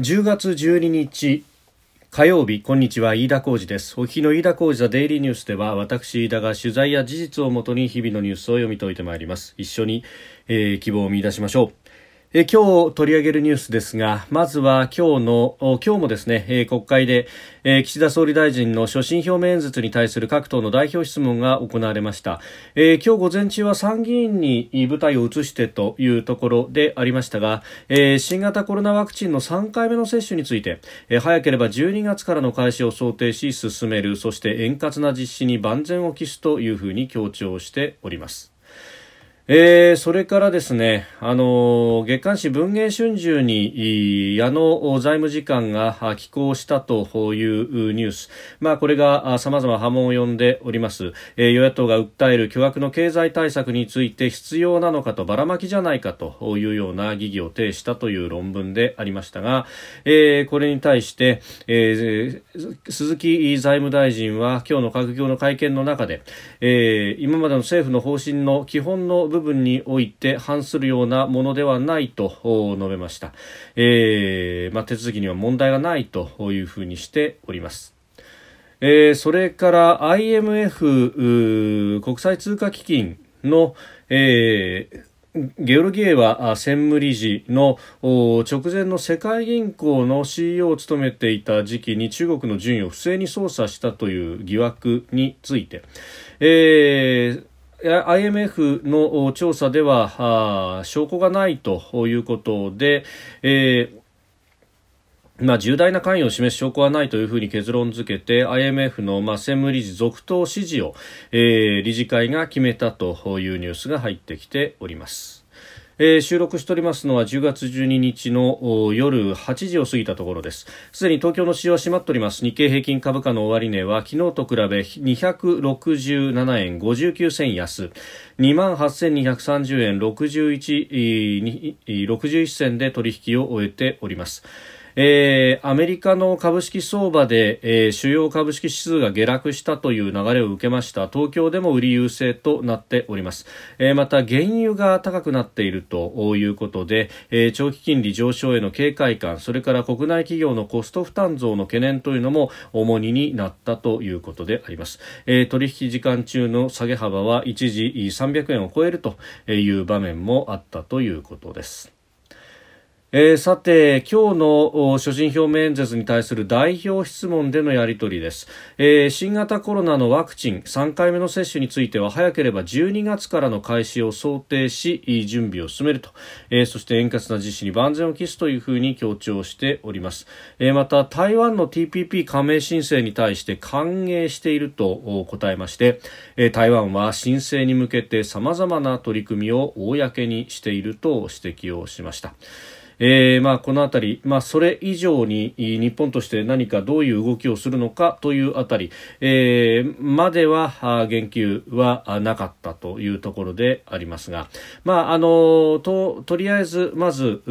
10月12日火曜日こんにちは飯田浩二です。お日の飯田浩二ザデイリーニュースでは私飯田が取材や事実をもとに日々のニュースを読み解いてまいります。一緒に、えー、希望を見出しましょう。え今日取り上げるニュースですが、まずは今日の、今日もですね、え国会で、え岸田総理大臣の所信表明演説に対する各党の代表質問が行われました。え今日午前中は参議院に舞台を移してというところでありましたが、え新型コロナワクチンの3回目の接種について、え早ければ12月からの開始を想定し進める、そして円滑な実施に万全を期すというふうに強調しております。えー、それからですね、あの月刊誌文藝春秋に矢野財務次官が寄稿したというニュース、まあ、これが様々波紋を呼んでおります、えー、与野党が訴える巨額の経済対策について必要なのかとばらまきじゃないかというような疑義を呈したという論文でありましたが、えー、これに対して、え、鈴木財務大臣は今日の閣議後の会見の中で、え、今までの政府の方針の基本の部分部分において反するようなものではないと述べました、えーまあ、手続きには問題がないというふうにしております。えー、それから IMF 国際通貨基金の、えー、ゲオルギエワ専務理事の直前の世界銀行の CEO を務めていた時期に中国の順位を不正に操作したという疑惑について、えー IMF の調査では証拠がないということで、えーまあ、重大な関与を示す証拠はないというふうに結論付けて IMF の、まあ、専務理事続投指示を、えー、理事会が決めたというニュースが入ってきております。えー、収録しておりますのは10月12日の夜8時を過ぎたところです。すでに東京の市場は閉まっております。日経平均株価の終値は昨日と比べ267円59銭安。28,230円61 61銭で取引を終えております。えー、アメリカの株式相場で、えー、主要株式指数が下落したという流れを受けました。東京でも売り優勢となっております、えー、また原油が高くなっているということで、えー、長期金利上昇への警戒感それから国内企業のコスト負担増の懸念というのも重荷になったということであります、えー、取引時間中の下げ幅は一時300円を超えるという場面もあったということです。えー、さて、今日の所信表明演説に対する代表質問でのやり取りです、えー、新型コロナのワクチン3回目の接種については早ければ12月からの開始を想定し準備を進めると、えー、そして円滑な実施に万全を期すというふうに強調しております、えまた台湾の TPP 加盟申請に対して歓迎していると答えまして、え台湾は申請に向けて様々な取り組みを公にしていると指摘をしました。えー、まあ、このあたり、まあ、それ以上に日本として何かどういう動きをするのかというあたり、えー、までは言及はなかったというところでありますが、まあ、あのととりあえずまず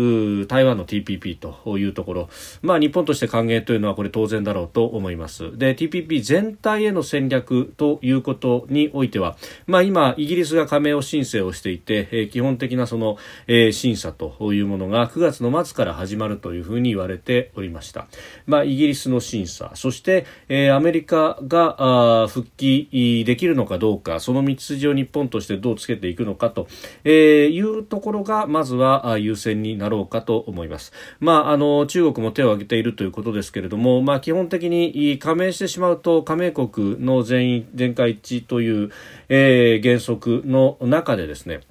台湾の TPP というところ、まあ、日本として歓迎というのはこれ当然だろうと思います。で TPP 全体への戦略ということにおいては、まあ、今イギリスが加盟を申請をしていて、えー、基本的なその、えー、審査というものが9月の末から始まるというふうに言われておりました。まあ、イギリスの審査、そして、えー、アメリカが復帰できるのかどうか、その道筋を日本としてどうつけていくのかと、え、いうところが、まずは優先になろうかと思います。まあ、あの、中国も手を挙げているということですけれども、まあ、基本的に加盟してしまうと、加盟国の全員、全会一致という、えー、原則の中でですね、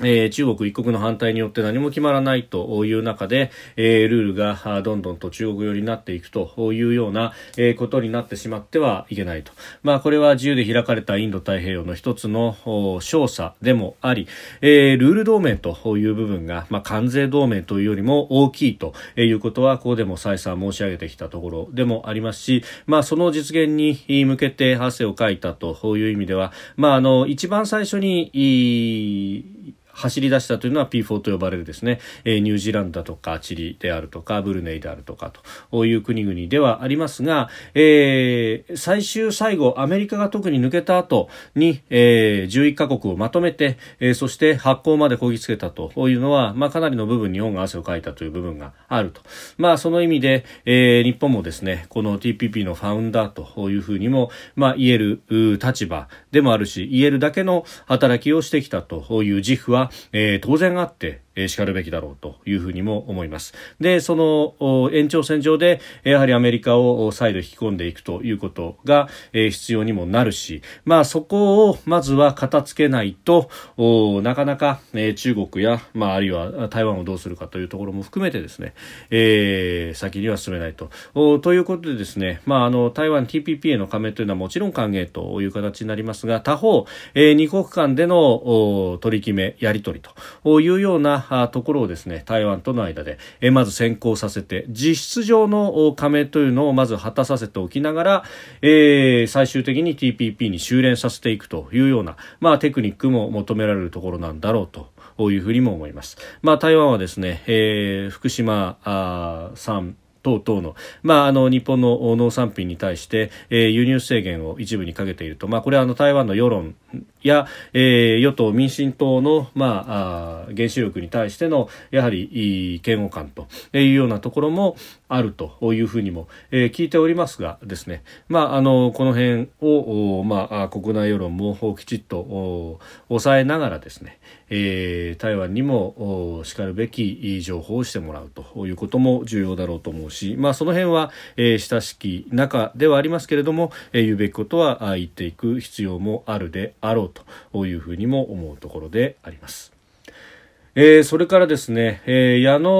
えー、中国一国の反対によって何も決まらないという中で、えー、ルールがどんどんと中国寄りになっていくというような、ことになってしまってはいけないと。まあ、これは自由で開かれたインド太平洋の一つの少佐でもあり、えー、ルール同盟という部分が、まあ、関税同盟というよりも大きいということは、ここでも再三申し上げてきたところでもありますし、まあ、その実現に向けて汗をかいたという意味では、まあ、あの、一番最初に、走り出したというのは P4 と呼ばれるですね、えー、ニュージーランドだとかチリであるとかブルネイであるとかという国々ではありますが、えー、最終最後アメリカが特に抜けた後に、えー、11カ国をまとめて、えー、そして発行までこぎつけたというのは、まあ、かなりの部分日本が汗をかいたという部分があると、まあ、その意味で、えー、日本もですねこの TPP のファウンダーというふうにも、まあ、言える立場でもあるし言えるだけの働きをしてきたという自負はえー、当然あってえー、しかるべきだろうというふうにも思います。で、その延長線上でやはりアメリカを再度引き込んでいくということが、え、必要にもなるし、まあそこをまずは片付けないと、なかなか、え、中国や、まああるいは台湾をどうするかというところも含めてですね、えー、先には進めないと。ということでですね、まああの台湾 TPP への加盟というのはもちろん歓迎という形になりますが、他方、えー、二国間での取り決め、やり取りというようなところをですね台湾との間で、まず先行させて実質上の加盟というのをまず果たさせておきながら、えー、最終的に TPP に修練させていくというような、まあ、テクニックも求められるところなんだろうと。いうふうにも思います。まあ、台湾はですね、えー、福島さん等々の,、まあ、あの日本の農産品に対して、えー、輸入制限を一部にかけていると、まあ、これはあの台湾の世論や、えー、与党・民進党の、まあ、あ原子力に対してのやはり嫌悪感というようなところもあるというふうにも、えー、聞いておりますがですね、まあ、あのこの辺を、まあ、国内世論もきちっと抑えながらですね、えー、台湾にもしかるべき情報をしてもらうということも重要だろうと思うし、まあ、その辺は、えー、親しき中ではありますけれども、えー、言うべきことは言っていく必要もあるであろうというふうにも思うところであります。えー、それからですね、えー、矢野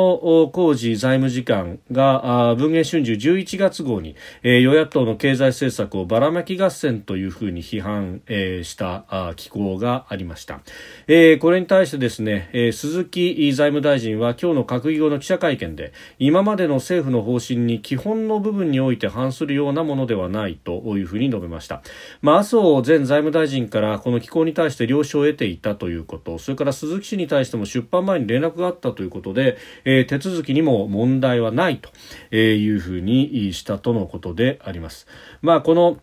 浩二財務次官が文藝春秋11月号に、えー、与野党の経済政策をばらまき合戦というふうに批判、えー、したあ機構がありました、えー、これに対してですね、えー、鈴木財務大臣は今日の閣議後の記者会見で今までの政府の方針に基本の部分において反するようなものではないというふうに述べました、まあ、麻生前財務大臣からこの機構に対して了承を得ていたということそれから鈴木氏に対しても出出版前に連絡があったということで、えー、手続きにも問題はないというふうにしたとのことであります。まあ、この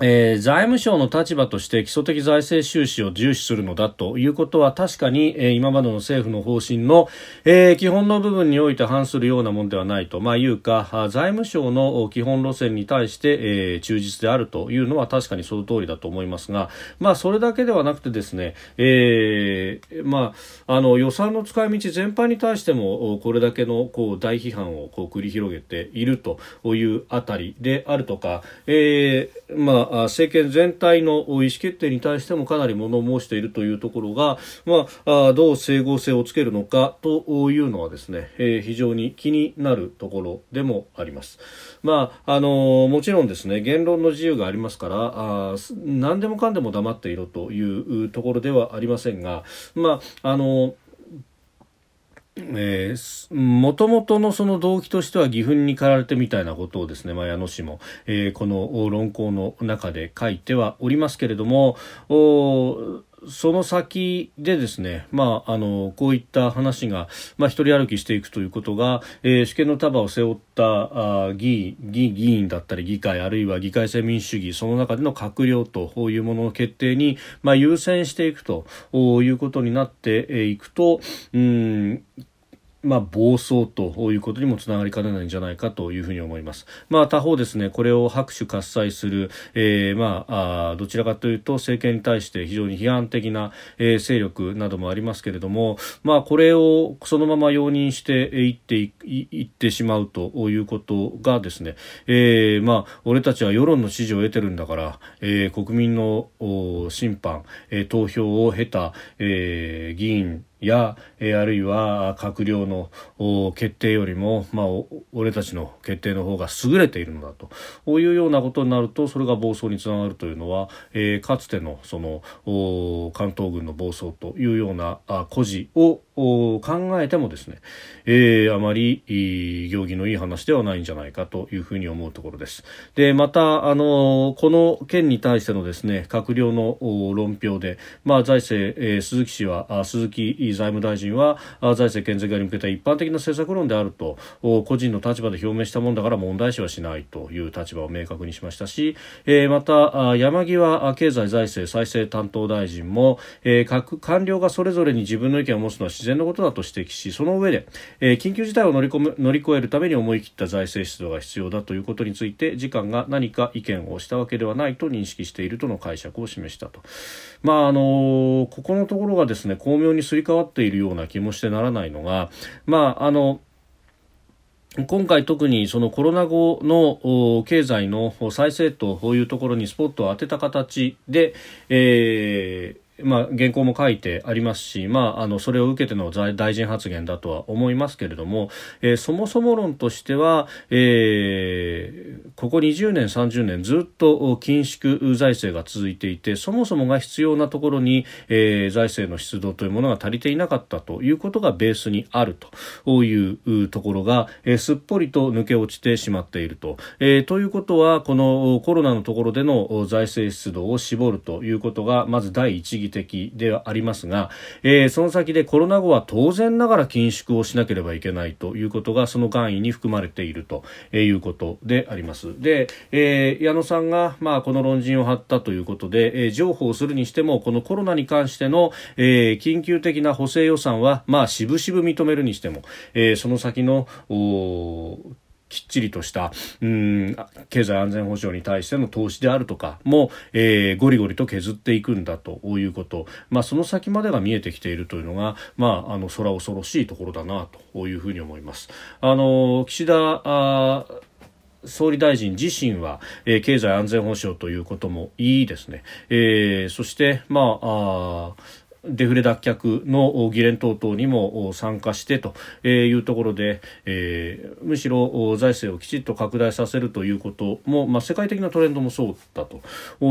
えー、財務省の立場として基礎的財政収支を重視するのだということは確かに、えー、今までの政府の方針の、えー、基本の部分において反するようなものではないと、まあ、いうか財務省の基本路線に対して、えー、忠実であるというのは確かにその通りだと思いますが、まあ、それだけではなくてですね、えーまあ、あの予算の使い道全般に対してもこれだけのこう大批判をこう繰り広げているというあたりであるとか、えーまあ政権全体の意思決定に対してもかなり物申しているというところが、まあ、どう整合性をつけるのかというのはですね、えー、非常に気になるところでもあります。まああのもちろんですね言論の自由がありますからあ何でもかんでも黙っていろというところではありませんが、まああのえー、もともとのその動機としては義憤に駆られてみたいなことをですね、まあ、矢野氏も、えー、この論考の中で書いてはおりますけれども、その先でですね、まあ、あの、こういった話が、まあ、一人歩きしていくということが、えー、主権の束を背負ったあ議員議議員だったり議会、あるいは議会制民主主義、その中での閣僚というものの決定に、まあ、優先していくということになっていくと、うん、まあ、暴走ということにもつながりかねないんじゃないかというふうに思います。まあ、他方ですね、これを拍手喝采する、えー、まあ、あどちらかというと政権に対して非常に批判的な、えー、勢力などもありますけれども、まあ、これをそのまま容認していっていいってしまうということがですね、えー、まあ、俺たちは世論の支持を得てるんだから、えー、国民の審判、えー、投票を経た、えー、議員や、え、あるいは閣僚の決定よりも、まあ、俺たちの決定の方が優れているのだと。こういうようなことになるとそれが暴走につながるというのは、え、かつてのその関東軍の暴走というようなあ故事を考えてもですね、えー、あまり行儀のいい話ではないんじゃないかというふうに思うところです。でまたあのこの件に対してのですね閣僚の論評で、まあ、財政、えー、鈴木氏は鈴木財務大臣は財政健全化に向けた一般的な政策論であると個人の立場で表明したものだから問題視はしないという立場を明確にしましたし、えー、また山際経済財政再生担当大臣も、えー、各官僚がそれぞれに自分の意見を持つのは自然なことだと指摘しその上で、えー、緊急事態を乗り込む乗り越えるために思い切った財政出動が必要だということについて次官が何か意見をしたわけではないと認識しているとの解釈を示したと。まああのここのところがですね巧妙にすり替わっているような気もしてならないのが、まああの今回特にそのコロナ後の経済の再生というところにスポットを当てた形で、えーまあ、原稿も書いてありますし、まあ、あのそれを受けての大臣発言だとは思いますけれども、えー、そもそも論としては、えー、ここ20年、30年ずっと緊縮財政が続いていてそもそもが必要なところに、えー、財政の出動というものが足りていなかったということがベースにあるというところが、えー、すっぽりと抜け落ちてしまっていると。えー、ということはこのコロナのところでの財政出動を絞るということがまず第一義的ではありますが、えー、その先でコロナ後は当然ながら緊縮をしなければいけないということがその願意に含まれているということであります。で、えー、矢野さんが、まあ、この論陣を張ったということで、えー、譲歩をするにしてもこのコロナに関しての、えー、緊急的な補正予算は、まあ、渋々認めるにしても、えー、その先のきっちりとしたうん経済安全保障に対しての投資であるとかも、えー、ゴリゴリと削っていくんだということ、まあ、その先までが見えてきているというのが、まあ、あの空恐ろしいところだなというふうに思います。あの岸田あ総理大臣自身は、えー、経済安全保障ということもいいですね、えー、そして、まああデフレ脱却の議連等々にも参加してというところで、えー、むしろ財政をきちっと拡大させるということも、まあ、世界的なトレンドもそうだと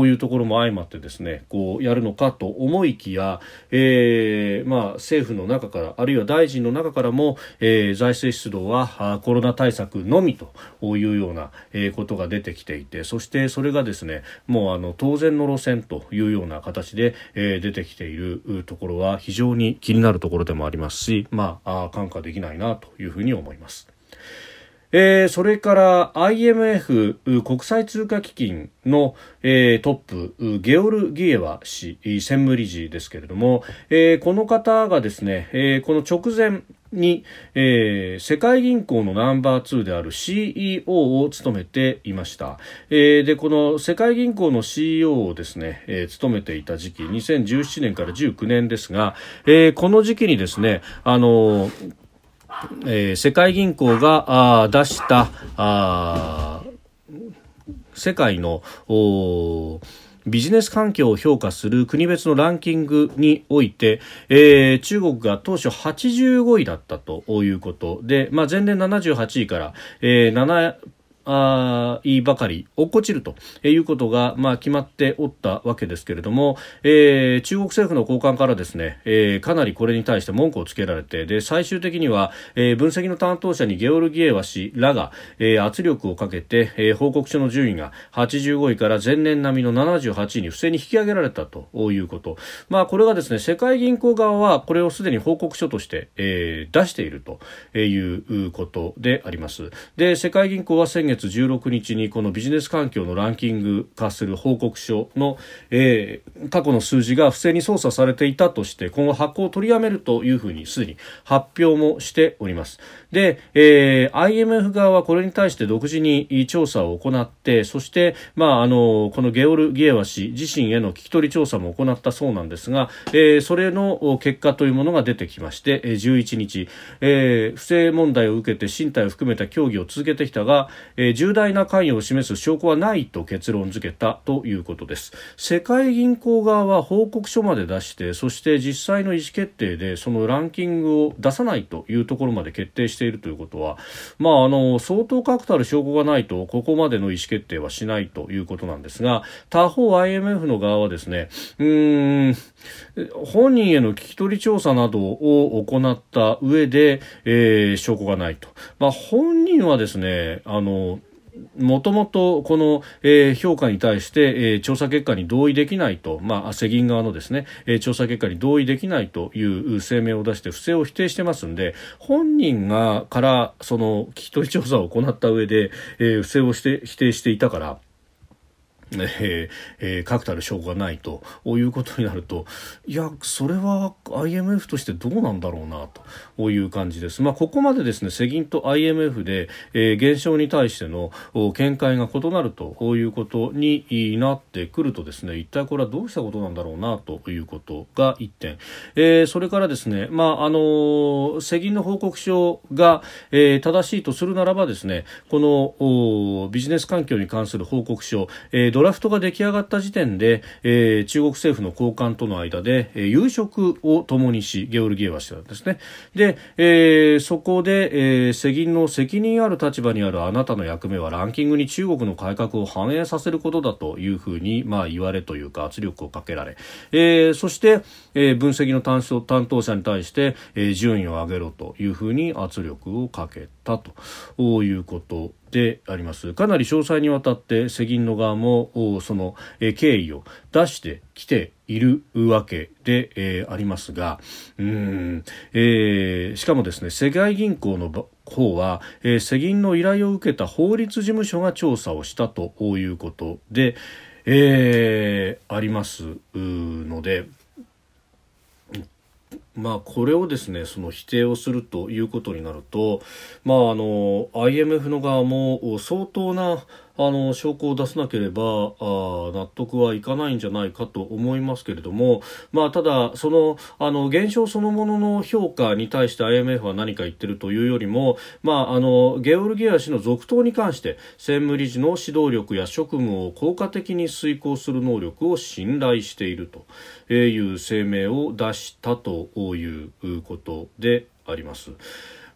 いうところも相まってですねこうやるのかと思いきや、えーまあ、政府の中からあるいは大臣の中からも、えー、財政出動はコロナ対策のみというような、ことが出てきていてそしてそれがですねもうあの当然の路線というような形で、えー、出てきているところは非常に気になるところでもありますし、まあ、看過できないなというふうに思います。えー、それから IMF 国際通貨基金の、えー、トップゲオルギエワ氏専務理事ですけれども、えー、この方がですね、え、この直前に、えー、世界銀行のナンバー2である CEO を務めていました、えー、でこの世界銀行の CEO をですね、えー、務めていた時期2017年から19年ですが、えー、この時期にですねあのえー、世界銀行があ出したあ世界のビジネス環境を評価する国別のランキングにおいて、えー、中国が当初85位だったということで、まあ、前年78位から、えー、7あいいばかり落っこちるということが、まあ、決まっておったわけですけれども、えー、中国政府の高官からですね、えー、かなりこれに対して文句をつけられてで最終的には、えー、分析の担当者にゲオルギエワ氏らが、えー、圧力をかけて、えー、報告書の順位が85位から前年並みの78位に不正に引き上げられたということ、まあ、これがですね世界銀行側はこれをすでに報告書として、えー、出しているということであります。で世界銀行は先月月16日にこのビジネス環境のランキング化する報告書の、えー、過去の数字が不正に操作されていたとして今後発行を取りやめるというふうにすでに発表もしております。で、えー、IMF 側はこれに対して独自に調査を行ってそして、まあ、あのこのゲオルギエワ氏自身への聞き取り調査も行ったそうなんですが、えー、それの結果というものが出てきまして11日、えー、不正問題を受けて身体を含めた協議を続けてきたが、えー、重大な関与を示す証拠はないと結論付けたということです。世界銀行側は報告書まで出してそして実際の意思決定でそのランキングを出さないというところまで決定してしているということは、まあ、あの相当確たる証拠がないとここまでの意思決定はしないということなんですが他方 IMF の側はですねうん本人への聞き取り調査などを行った上で、えー、証拠がないと、まあ、本人はですねあのもともとこの、えー、評価に対して、えー、調査結果に同意できないと、まあ、世銀側のですね、えー、調査結果に同意できないという声明を出して不正を否定してますんで本人がからその聞き取り調査を行った上で、えー、不正をして否定していたからえーえ、確たる証拠がないということになるといやそれは IMF としてどうなんだろうなという感じです。まあ、ここまでですね世銀と IMF で、えー、現象に対しての見解が異なるということになってくるとですね一体これはどうしたことなんだろうなということが1点、えー、それからですね、まああの世銀の報告書が、えー、正しいとするならばですねこのビジネス環境に関する報告書、えードラフトが出来上がった時点で、えー、中国政府の高官との間で、えー、夕食を共にしゲオルギエワ氏はですね。で、えー、そこで、えー、世銀の責任ある立場にあるあなたの役目はランキングに中国の改革を反映させることだというふうに、まあ、言われというか圧力をかけられ、えー、そして、えー、分析の担当者に対して、えー、順位を上げろというふうに圧力をかけたということでありますかなり詳細にわたって世銀の側もその、経緯を出してきているわけで、えー、ありますがうん、えー、しかもですね世界銀行の方は、えー、世銀の依頼を受けた法律事務所が調査をしたということで、えー、ありますので。まあ、これをですねその否定をするということになると、まあ、あの IMF の側も相当なあの証拠を出さなければあ納得はいかないんじゃないかと思いますけれども、まあ、ただそのあの現象そのものの評価に対して IMF は何か言ってるというよりも、まあ、あのゲオルギア氏の続投に関して専務理事の指導力や職務を効果的に遂行する能力を信頼しているという声明を出したということであります。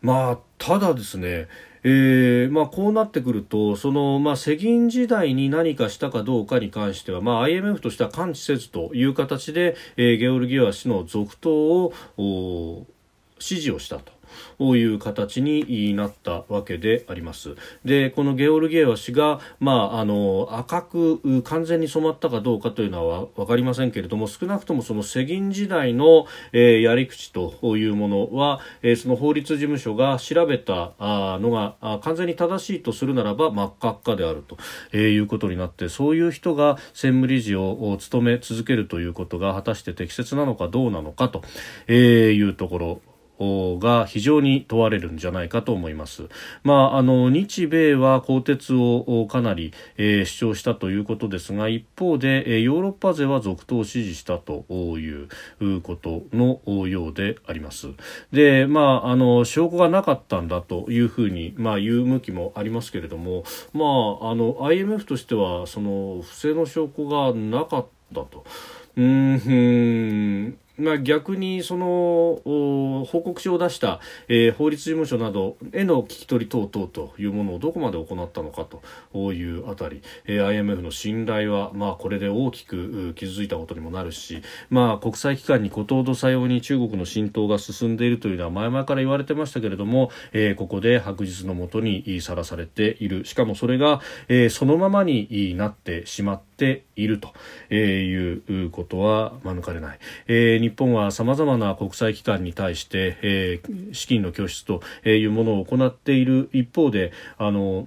まあ、ただですね、えーまあ、こうなってくるとその、まあ、世銀時代に何かしたかどうかに関しては、まあ、IMF としては感知せずという形で、えー、ゲオルギア氏の続投を支持をしたと。ういう形になったわけであります。で、このゲオルギエワ氏が、まあ、あの、赤く完全に染まったかどうかというのはわかりませんけれども、少なくともその世銀時代の、えー、やり口というものは、えー、その法律事務所が調べたあのがあ完全に正しいとするならば真っ赤っかであると、えー、いうことになって、そういう人が専務理事を務め続けるということが果たして適切なのかどうなのかと、えー、いうところが非常に問われるんじゃないかと思います。まあ、あの日米は更迭をかなり、えー、主張したということですが一方で、えー、ヨーロッパ勢は続投を支持したということのようであります。で、まあ、あの証拠がなかったんだというふうに、まあ、言う向きもありますけれども、まあ、あの IMF としてはその不正の証拠がなかったと。うんまあ、逆にその報告書を出した、えー、法律事務所などへの聞き取り等々というものをどこまで行ったのかというあたり、えー、IMF の信頼は、まあ、これで大きく傷ついたことにもなるし、まあ、国際機関に孤島とさように中国の浸透が進んでいるというのは前々から言われてましたけれども、えー、ここで白日のもとにさらされているしかもそれが、えー、そのままになってしまっているということは免れない。えー、本はさまざまな国際機関に対して、えー、資金の拠出というものを行っている一方であの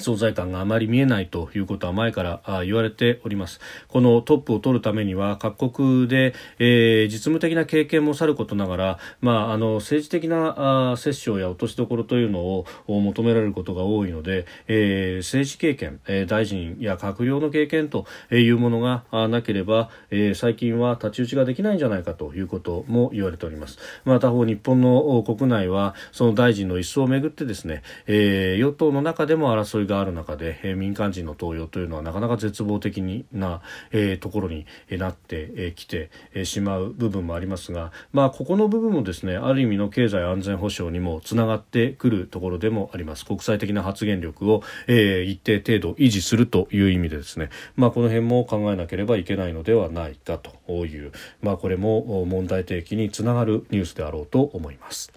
存在感があまり見えないということは前から言われております。このトップを取るためには各国で、えー、実務的な経験もさることながら、まあ、あの政治的なあ折衝や落としどころというのを求められることが多いので、えー、政治経験、えー、大臣や閣僚の経験というものがなければ、えー、最近は太刀打ちができないんじゃないかということも言われております。また方日本の国内はその大臣の一層をめぐってですね、えー、与党の中でも争いがある中で、えー、民間人の登用というのはなかなか絶望的な、えー、ところになってきてしまう部分もありますが、まあ、ここの部分もですねある意味の経済安全保障にもつながってくるところでもあります国際的な発言力を、えー、一定程度維持するという意味でですね、まあ、この辺も考えなければいけないのではないかという、まあ、これも問題提起につながるニュースであろうと思います。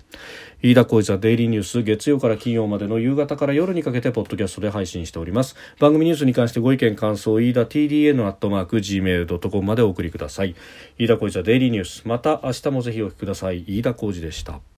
飯田浩司ザデイリーニュース月曜から金曜までの夕方から夜にかけてポッドキャストで配信しております。番組ニュースに関してご意見感想飯田 TDN アットマーク Gmail.com までお送りください。飯田浩司はデイリーニュースまた明日もぜひお聞きください。飯田浩司でした。